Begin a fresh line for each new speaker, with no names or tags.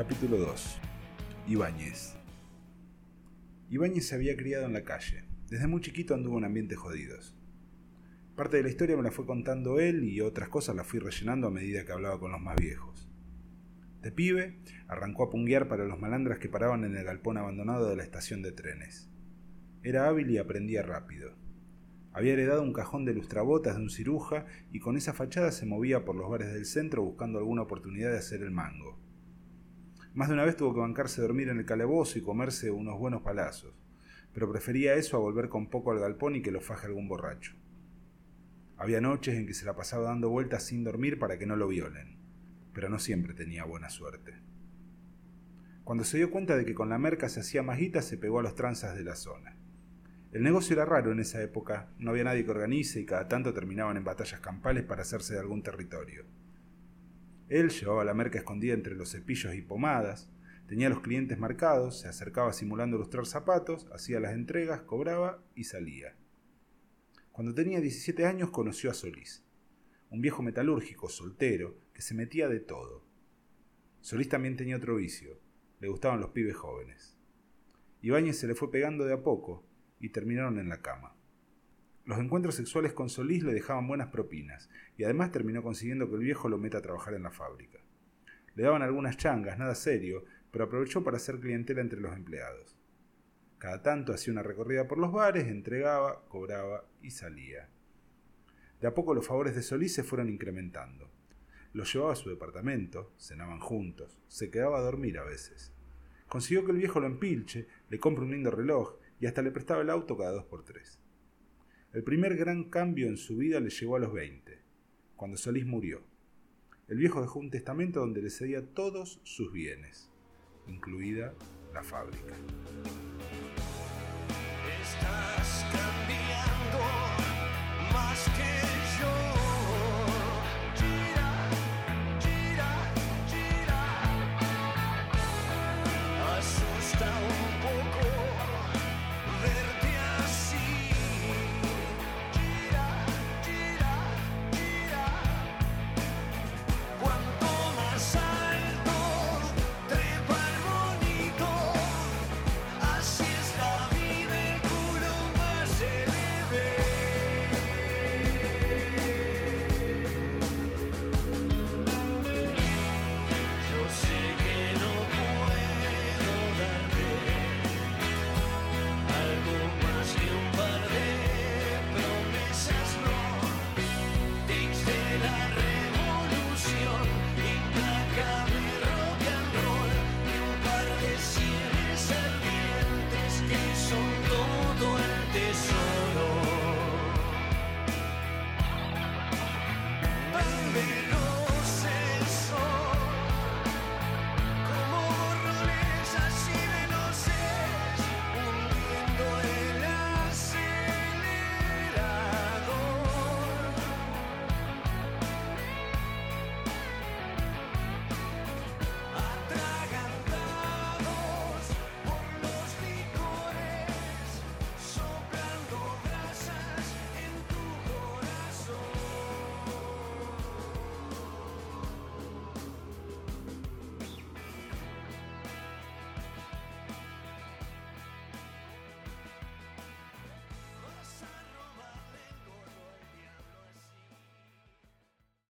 Capítulo 2. Ibáñez. Ibáñez se había criado en la calle. Desde muy chiquito anduvo en ambientes jodidos. Parte de la historia me la fue contando él y otras cosas las fui rellenando a medida que hablaba con los más viejos. De pibe, arrancó a punguear para los malandras que paraban en el galpón abandonado de la estación de trenes. Era hábil y aprendía rápido. Había heredado un cajón de lustrabotas de un ciruja y con esa fachada se movía por los bares del centro buscando alguna oportunidad de hacer el mango. Más de una vez tuvo que bancarse dormir en el calabozo y comerse unos buenos palazos, pero prefería eso a volver con poco al galpón y que lo faje algún borracho. Había noches en que se la pasaba dando vueltas sin dormir para que no lo violen, pero no siempre tenía buena suerte. Cuando se dio cuenta de que con la merca se hacía más se pegó a los tranzas de la zona. El negocio era raro en esa época, no había nadie que organice y cada tanto terminaban en batallas campales para hacerse de algún territorio. Él llevaba la merca escondida entre los cepillos y pomadas, tenía los clientes marcados, se acercaba simulando lustrar zapatos, hacía las entregas, cobraba y salía. Cuando tenía 17 años conoció a Solís, un viejo metalúrgico, soltero, que se metía de todo. Solís también tenía otro vicio, le gustaban los pibes jóvenes. Ibáñez se le fue pegando de a poco y terminaron en la cama. Los encuentros sexuales con Solís le dejaban buenas propinas, y además terminó consiguiendo que el viejo lo meta a trabajar en la fábrica. Le daban algunas changas, nada serio, pero aprovechó para hacer clientela entre los empleados. Cada tanto hacía una recorrida por los bares, entregaba, cobraba y salía. De a poco los favores de Solís se fueron incrementando. Los llevaba a su departamento, cenaban juntos, se quedaba a dormir a veces. Consiguió que el viejo lo empilche, le compre un lindo reloj y hasta le prestaba el auto cada dos por tres. El primer gran cambio en su vida le llegó a los 20, cuando Solís murió. El viejo dejó un testamento donde le cedía todos sus bienes, incluida la fábrica.